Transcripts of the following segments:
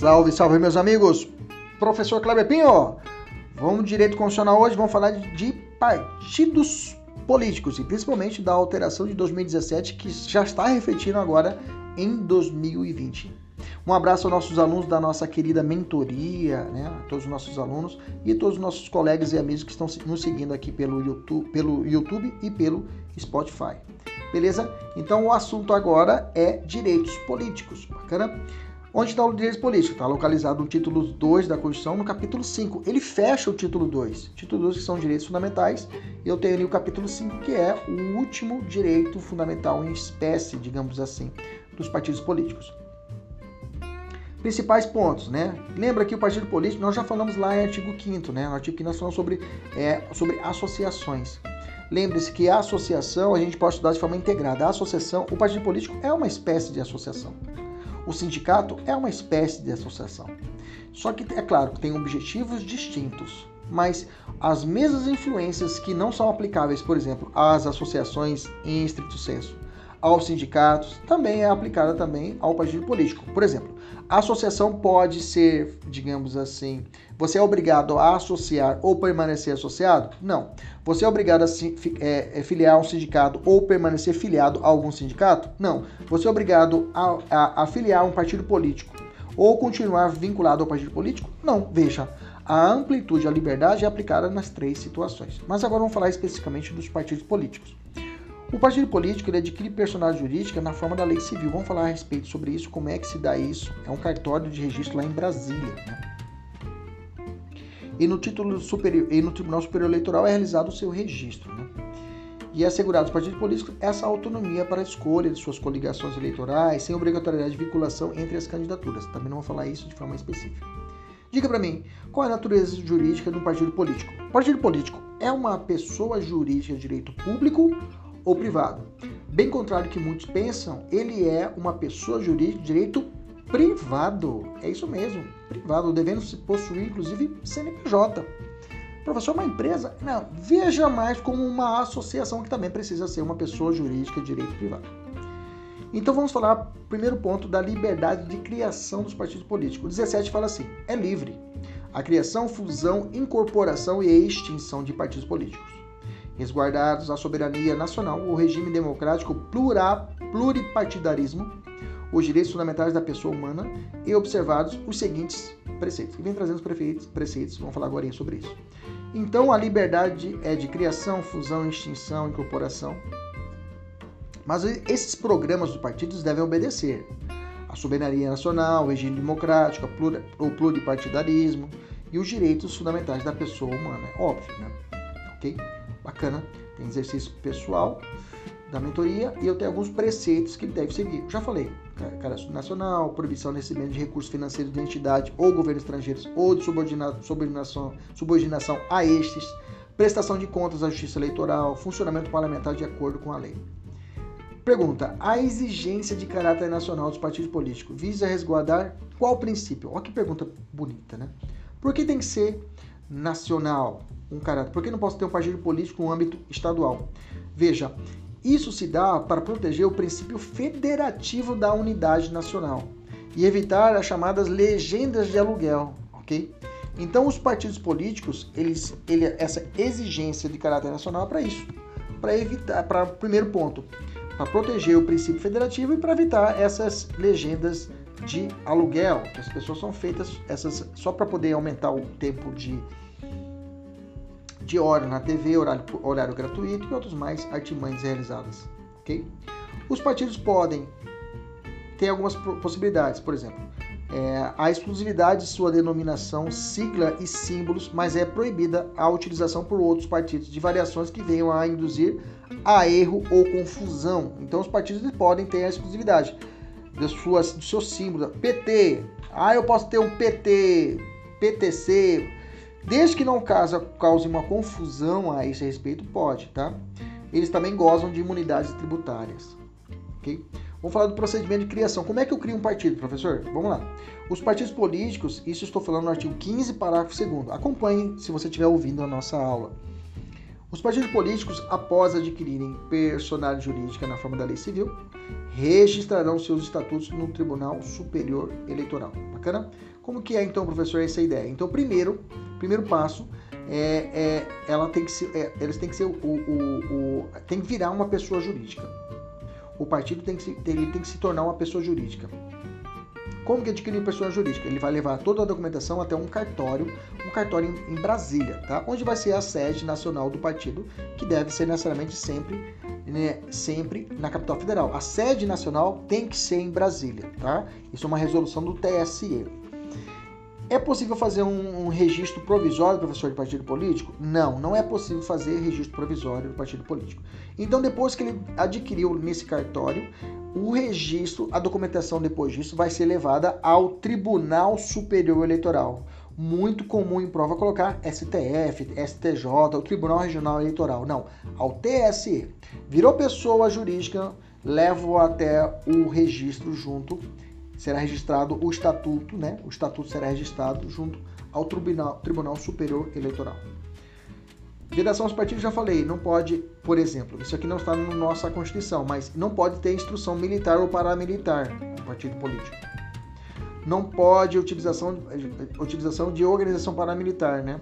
Salve, salve, meus amigos! Professor Kleber Pinho, vamos direito constitucional hoje, vamos falar de partidos políticos e principalmente da alteração de 2017 que já está refletindo agora em 2020. Um abraço aos nossos alunos da nossa querida mentoria, né? A todos os nossos alunos e todos os nossos colegas e amigos que estão nos seguindo aqui pelo YouTube, pelo YouTube e pelo Spotify. Beleza? Então o assunto agora é direitos políticos. Bacana? Onde está o direito político? Está localizado no título 2 da Constituição, no capítulo 5. Ele fecha o título 2. Título 2 que são direitos fundamentais. E eu tenho ali o capítulo 5, que é o último direito fundamental em espécie, digamos assim, dos partidos políticos. Principais pontos, né? Lembra que o partido político, nós já falamos lá em artigo 5 né? No artigo 5 nós falamos sobre, é, sobre associações. Lembre-se que a associação a gente pode estudar de forma integrada. A associação, o partido político é uma espécie de associação. O sindicato é uma espécie de associação. Só que é claro que tem objetivos distintos, mas as mesmas influências que não são aplicáveis, por exemplo, às associações em estrito senso, aos sindicatos, também é aplicada também ao partido político. Por exemplo, a associação pode ser, digamos assim, você é obrigado a associar ou permanecer associado? Não. Você é obrigado a é, é, filiar um sindicato ou permanecer filiado a algum sindicato? Não. Você é obrigado a, a, a filiar um partido político ou continuar vinculado ao partido político? Não. Veja, a amplitude, a liberdade é aplicada nas três situações. Mas agora vamos falar especificamente dos partidos políticos. O partido político ele adquire personalidade jurídica na forma da lei civil. Vamos falar a respeito sobre isso, como é que se dá isso. É um cartório de registro lá em Brasília. Né? E no título superior e no Tribunal Superior Eleitoral é realizado o seu registro. Né? E é assegurado aos partidos políticos essa autonomia para a escolha de suas coligações eleitorais, sem obrigatoriedade de vinculação entre as candidaturas. Também não vou falar isso de forma específica. Diga para mim, qual é a natureza jurídica de um partido político? Partido político é uma pessoa jurídica de direito público ou privado. Bem contrário do que muitos pensam, ele é uma pessoa jurídica de direito privado. É isso mesmo, privado, devendo se possuir inclusive CNPJ. Professor, uma empresa? Não, veja mais como uma associação que também precisa ser uma pessoa jurídica de direito privado. Então vamos falar, primeiro ponto, da liberdade de criação dos partidos políticos. O 17 fala assim: é livre a criação, fusão, incorporação e extinção de partidos políticos resguardados a soberania nacional, o regime democrático, plura, pluripartidarismo, os direitos fundamentais da pessoa humana e observados os seguintes preceitos. E vem trazendo os preceitos, preceitos, vamos falar agora sobre isso. Então, a liberdade é de criação, fusão, extinção, incorporação. Mas esses programas dos partidos devem obedecer a soberania nacional, o regime democrático, o pluripartidarismo e os direitos fundamentais da pessoa humana. É óbvio, né? Ok? Bacana. Tem exercício pessoal da mentoria e eu tenho alguns preceitos que ele deve seguir. já falei, cadastro nacional, proibição de recebimento de recursos financeiros de entidade ou governo estrangeiros ou de subordinação, subordinação a estes, prestação de contas à justiça eleitoral, funcionamento parlamentar de acordo com a lei. Pergunta: a exigência de caráter nacional dos partidos políticos visa resguardar qual princípio? Olha que pergunta bonita, né? Por que tem que ser nacional? Um caráter. Por que não posso ter um partido político no âmbito estadual? Veja, isso se dá para proteger o princípio federativo da unidade nacional e evitar as chamadas legendas de aluguel, ok? Então, os partidos políticos, eles, ele, essa exigência de caráter nacional é para isso, para evitar, para primeiro ponto, para proteger o princípio federativo e para evitar essas legendas de aluguel, que as pessoas são feitas essas só para poder aumentar o tempo de de hora na TV, horário, horário gratuito e outros mais artimanhas realizadas. ok? Os partidos podem ter algumas possibilidades, por exemplo, é, a exclusividade de sua denominação, sigla e símbolos, mas é proibida a utilização por outros partidos de variações que venham a induzir a erro ou confusão. Então, os partidos podem ter a exclusividade de, suas, do seu símbolo. PT, ah, eu posso ter um PT, PTC, Desde que não cause uma confusão a esse respeito, pode, tá? Eles também gozam de imunidades tributárias, ok? Vamos falar do procedimento de criação. Como é que eu crio um partido, professor? Vamos lá. Os partidos políticos, isso estou falando no artigo 15, parágrafo 2 Acompanhe se você estiver ouvindo a nossa aula. Os partidos políticos, após adquirirem personalidade jurídica na forma da lei civil, registrarão seus estatutos no Tribunal Superior Eleitoral. Bacana? Como que é então, professor, essa ideia? Então, primeiro, primeiro passo é, é ela tem que ser, é, eles têm que ser o, o, o, tem que virar uma pessoa jurídica. O partido tem que se, ele tem que se tornar uma pessoa jurídica. Como que adquirir pessoa jurídica? Ele vai levar toda a documentação até um cartório, um cartório em, em Brasília, tá? Onde vai ser a sede nacional do partido, que deve ser necessariamente sempre, né, sempre na capital federal. A sede nacional tem que ser em Brasília, tá? Isso é uma resolução do TSE. É possível fazer um, um, registro provisório, professor, de partido político? Não, não é possível fazer registro provisório do partido político. Então, depois que ele adquiriu nesse cartório, o registro, a documentação depois disso vai ser levada ao Tribunal Superior Eleitoral. Muito comum em prova colocar STF, STJ, o Tribunal Regional Eleitoral. Não, ao TSE. Virou pessoa jurídica, levo até o registro junto será registrado o estatuto, né? O estatuto será registrado junto ao Tribunal, Tribunal Superior Eleitoral. Vedação aos partidos, já falei, não pode, por exemplo, isso aqui não está na nossa Constituição, mas não pode ter instrução militar ou paramilitar no partido político. Não pode utilização, utilização de organização paramilitar, né?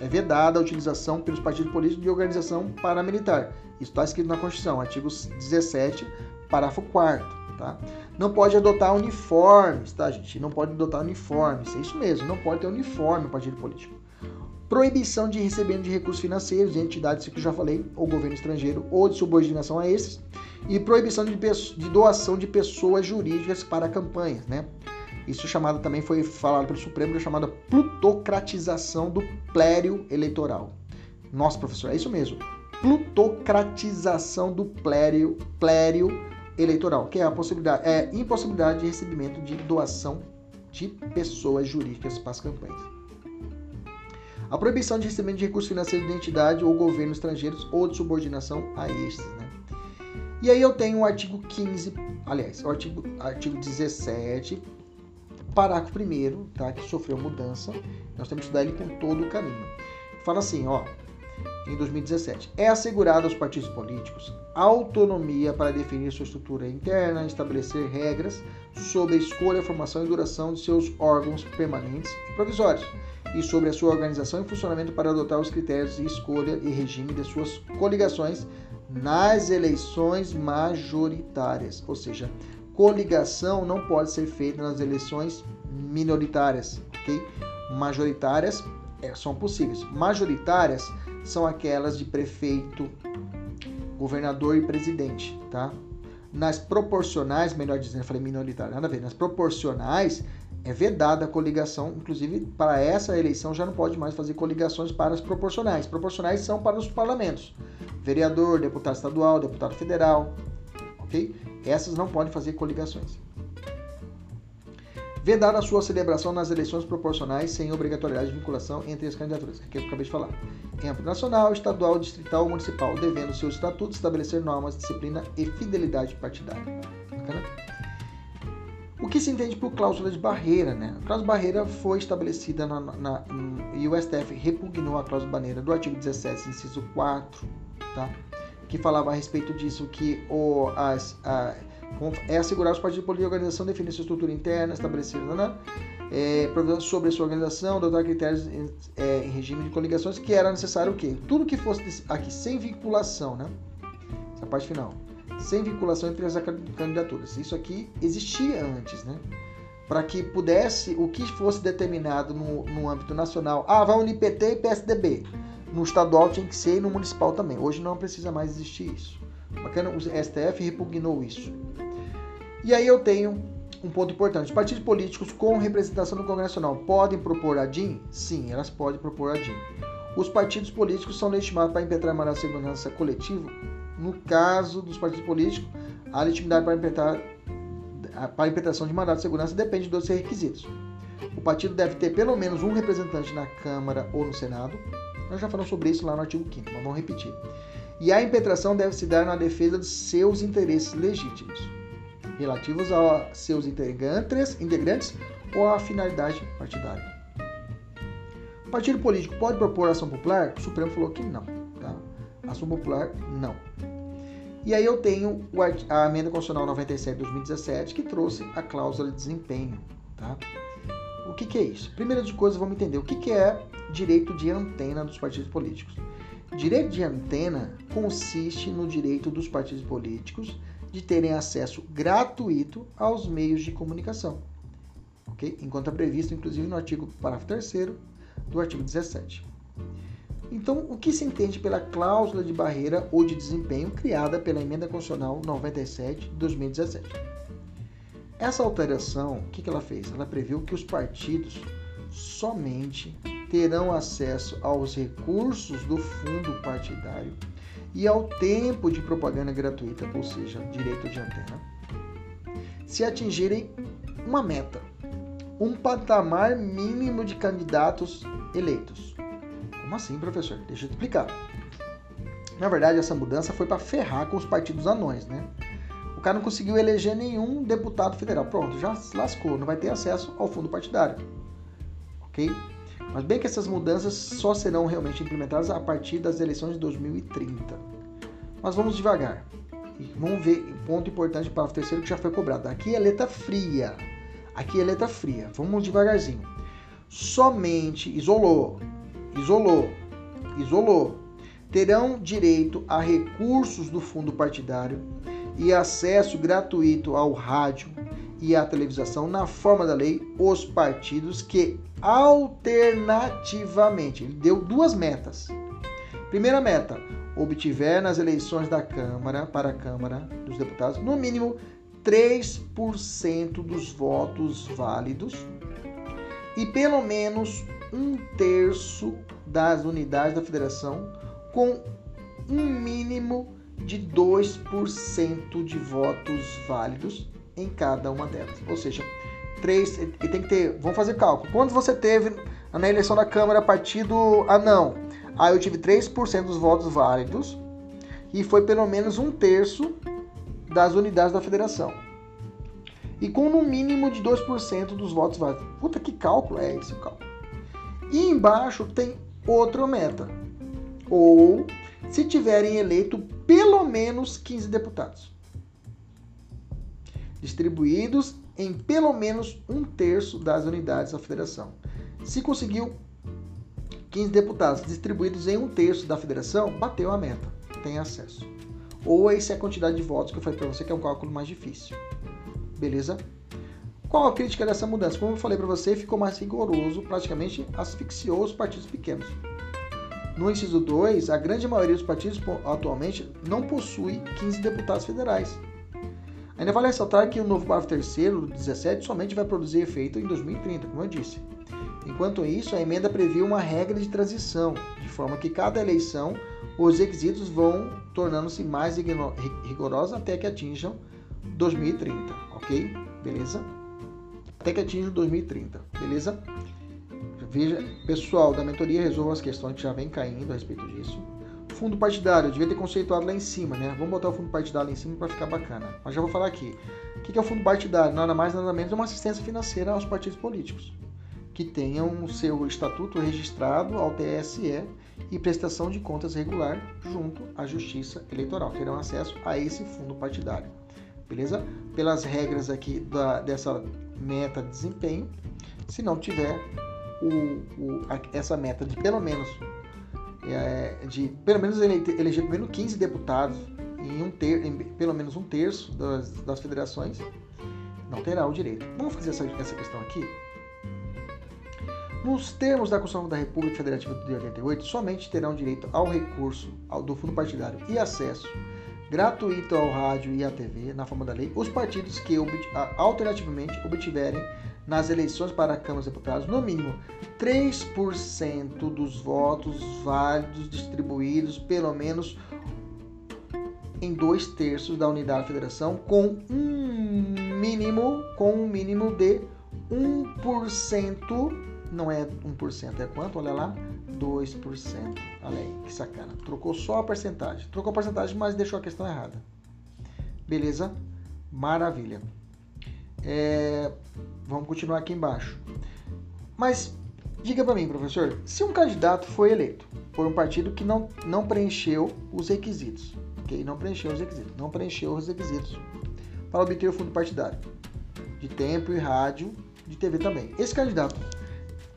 É vedada a utilização pelos partidos políticos de organização paramilitar. Isso está escrito na Constituição, artigo 17, parágrafo 4 tá? Não pode adotar uniformes, tá, gente? Não pode adotar uniformes, é isso mesmo, não pode ter uniforme no partido político. Proibição de recebimento de recursos financeiros de entidades, que eu já falei, ou governo estrangeiro, ou de subordinação a esses. E proibição de, de doação de pessoas jurídicas para campanhas, né? Isso chamado também foi falado pelo Supremo, que é chamada plutocratização do plério eleitoral. Nossa, professor, é isso mesmo. Plutocratização do plério, plério eleitoral, que é a possibilidade, é impossibilidade de recebimento de doação de pessoas jurídicas para as campanhas. A proibição de recebimento de recursos financeiros de entidade ou governo estrangeiros ou de subordinação a estes. Né? E aí eu tenho o artigo 15, aliás, o artigo, artigo 17, parágrafo 1 tá, que sofreu mudança. Nós temos que estudar ele com todo o caminho. Fala assim, ó, em 2017. É assegurada aos partidos políticos autonomia para definir sua estrutura interna, estabelecer regras sobre a escolha, formação e duração de seus órgãos permanentes e provisórios, e sobre a sua organização e funcionamento para adotar os critérios de escolha e regime de suas coligações nas eleições majoritárias. Ou seja, coligação não pode ser feita nas eleições minoritárias, ok? Majoritárias é, são possíveis. Majoritárias são aquelas de prefeito, governador e presidente, tá? Nas proporcionais, melhor dizendo, eu falei minoritário, nada a ver. Nas proporcionais é vedada a coligação, inclusive para essa eleição já não pode mais fazer coligações para as proporcionais. Proporcionais são para os parlamentos. Vereador, deputado estadual, deputado federal, ok? Essas não podem fazer coligações vedada a sua celebração nas eleições proporcionais sem obrigatoriedade de vinculação entre as candidaturas, que eu acabei de falar. Em âmbito nacional, estadual, distrital ou municipal, devendo seus estatutos estabelecer normas, disciplina e fidelidade partidária. Bacana? O que se entende por cláusula de barreira, né? A cláusula de barreira foi estabelecida na, na, e o STF repugnou a cláusula de barreira do artigo 17, inciso 4, tá? Que falava a respeito disso que o, as, a, é assegurar os partidos políticos e organização definir sua estrutura interna, estabelecer né, é, sobre a sua organização, adotar critérios em, é, em regime de coligações, que era necessário o quê? Tudo que fosse aqui sem vinculação, né? Essa parte final. Sem vinculação entre as candidaturas. Isso aqui existia antes, né? Para que pudesse, o que fosse determinado no, no âmbito nacional, ah, vai unir PT e PSDB. No estadual tinha que ser e no municipal também. Hoje não precisa mais existir isso. Bacana, o STF repugnou isso. E aí eu tenho um ponto importante. Os partidos políticos com representação no Congresso Nacional podem propor a DIN? Sim, elas podem propor a DIN. Os partidos políticos são legitimados para impetrar de segurança coletivo? No caso dos partidos políticos, a legitimidade para impetrar para a impetração de mandato de segurança depende dos requisitos. O partido deve ter pelo menos um representante na Câmara ou no Senado. Nós já falamos sobre isso lá no artigo 5 mas vamos repetir e a impetração deve se dar na defesa dos seus interesses legítimos, relativos a seus integrantes, integrantes ou à finalidade partidária. O partido político pode propor ação popular? O Supremo falou que não. Tá? Ação popular, não. E aí eu tenho a emenda constitucional 97 de 2017 que trouxe a cláusula de desempenho, tá? O que, que é isso? Primeira de coisa, vamos entender o que, que é direito de antena dos partidos políticos. Direito de antena consiste no direito dos partidos políticos de terem acesso gratuito aos meios de comunicação, ok? Enquanto é previsto, inclusive, no artigo parágrafo 3 do artigo 17. Então, o que se entende pela cláusula de barreira ou de desempenho criada pela Emenda Constitucional 97 de 2017? Essa alteração, o que, que ela fez? Ela previu que os partidos somente terão acesso aos recursos do fundo partidário e ao tempo de propaganda gratuita, ou seja, direito de antena, se atingirem uma meta, um patamar mínimo de candidatos eleitos. Como assim, professor? Deixa eu te explicar. Na verdade, essa mudança foi para ferrar com os partidos anões, né? O cara não conseguiu eleger nenhum deputado federal. Pronto, já se lascou, não vai ter acesso ao fundo partidário. Ok? Mas bem que essas mudanças só serão realmente implementadas a partir das eleições de 2030. Mas vamos devagar. E vamos ver um ponto importante para o terceiro que já foi cobrado. Aqui é letra fria. Aqui é letra fria. Vamos devagarzinho. Somente isolou, isolou, isolou. Terão direito a recursos do fundo partidário e acesso gratuito ao rádio e à televisão na forma da lei os partidos que alternativamente, ele deu duas metas. Primeira meta, obtiver nas eleições da Câmara para a Câmara dos Deputados no mínimo 3% dos votos válidos e pelo menos um terço das unidades da federação com um mínimo de 2% de votos válidos em cada uma delas. Ou seja, três, e tem que ter, vamos fazer cálculo. Quando você teve na eleição da Câmara partido anão? Aí eu tive 3% dos votos válidos e foi pelo menos um terço das unidades da federação. E com no mínimo de 2% dos votos válidos. Puta que cálculo é esse cálculo? E embaixo tem outra meta. Ou se tiverem eleito pelo menos 15 deputados. Distribuídos em pelo menos um terço das unidades da federação. Se conseguiu 15 deputados distribuídos em um terço da federação, bateu a meta, tem acesso. Ou essa é a quantidade de votos que eu falei para você, que é um cálculo mais difícil. Beleza? Qual a crítica dessa mudança? Como eu falei para você, ficou mais rigoroso, praticamente asfixiou os partidos pequenos. No inciso 2, a grande maioria dos partidos atualmente não possui 15 deputados federais. Ainda vale ressaltar que o novo parágrafo 3 do 17 somente vai produzir efeito em 2030, como eu disse. Enquanto isso, a emenda prevê uma regra de transição, de forma que cada eleição os requisitos vão tornando-se mais rigorosos até que atinjam 2030, ok? Beleza? Até que atinjam 2030, beleza? Veja, pessoal da mentoria resolva as questões que já vem caindo a respeito disso. Fundo partidário, eu devia ter conceituado lá em cima, né? Vamos botar o fundo partidário lá em cima para ficar bacana. Mas já vou falar aqui. O que é o fundo partidário? Nada mais, nada menos é uma assistência financeira aos partidos políticos que tenham o seu estatuto registrado ao TSE e prestação de contas regular junto à Justiça Eleitoral. Terão acesso a esse fundo partidário. Beleza? Pelas regras aqui da, dessa meta de desempenho, se não tiver o, o, essa meta de pelo menos de pelo menos eleger pelo menos 15 deputados em, um ter, em pelo menos um terço das, das federações, não terá o direito. Vamos fazer essa, essa questão aqui? Nos termos da Constituição da República Federativa de 88, somente terão direito ao recurso ao, do fundo partidário e acesso gratuito ao rádio e à TV, na forma da lei, os partidos que alternativamente obtiverem nas eleições para a Câmara dos Deputados, no mínimo 3% dos votos válidos distribuídos pelo menos em dois terços da unidade da federação, com um mínimo, com um mínimo de 1%, não é 1%, é quanto? Olha lá, 2%. Olha aí, que sacana. Trocou só a porcentagem. Trocou a porcentagem, mas deixou a questão errada. Beleza? Maravilha. É, vamos continuar aqui embaixo. Mas diga para mim, professor, se um candidato foi eleito, foi um partido que não, não preencheu os requisitos. Ok? Não preencheu os requisitos. Não preencheu os requisitos para obter o fundo partidário. De tempo e rádio, de TV também. Esse candidato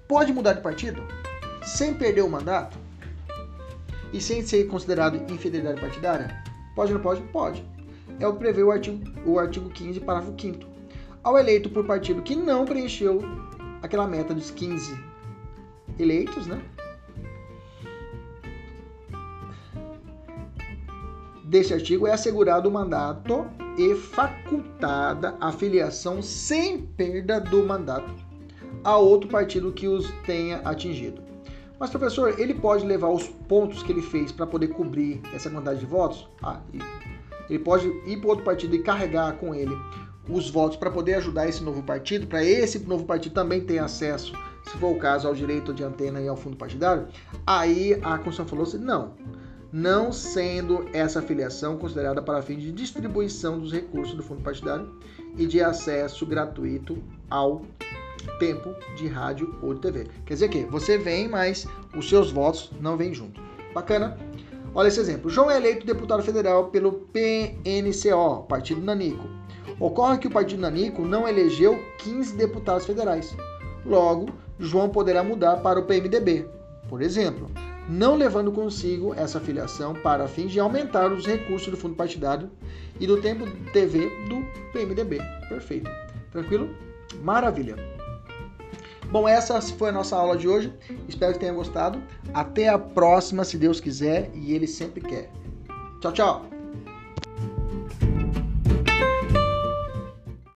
pode mudar de partido sem perder o mandato? E sem ser considerado infidelidade partidária? Pode ou não pode? Pode. É o que prevê o artigo, o artigo 15, parágrafo 5 Ao eleito por partido que não preencheu aquela meta dos 15 eleitos, né? Deste artigo é assegurado o mandato e facultada a filiação sem perda do mandato a outro partido que os tenha atingido. Mas, professor, ele pode levar os pontos que ele fez para poder cobrir essa quantidade de votos? Ah, ele pode ir para outro partido e carregar com ele os votos para poder ajudar esse novo partido, para esse novo partido também ter acesso, se for o caso, ao direito de antena e ao fundo partidário? Aí a Constituição falou assim: não, não sendo essa filiação considerada para fim de distribuição dos recursos do fundo partidário e de acesso gratuito ao tempo de rádio ou de TV. Quer dizer que você vem, mas os seus votos não vêm junto. Bacana? Olha esse exemplo. João é eleito deputado federal pelo PNCO, Partido Nanico. Ocorre que o Partido Nanico não elegeu 15 deputados federais. Logo, João poderá mudar para o PMDB, por exemplo, não levando consigo essa filiação para fins de aumentar os recursos do fundo partidário e do tempo TV do PMDB. Perfeito. Tranquilo? Maravilha. Bom, essa foi a nossa aula de hoje. Espero que tenha gostado. Até a próxima, se Deus quiser e Ele sempre quer. Tchau, tchau!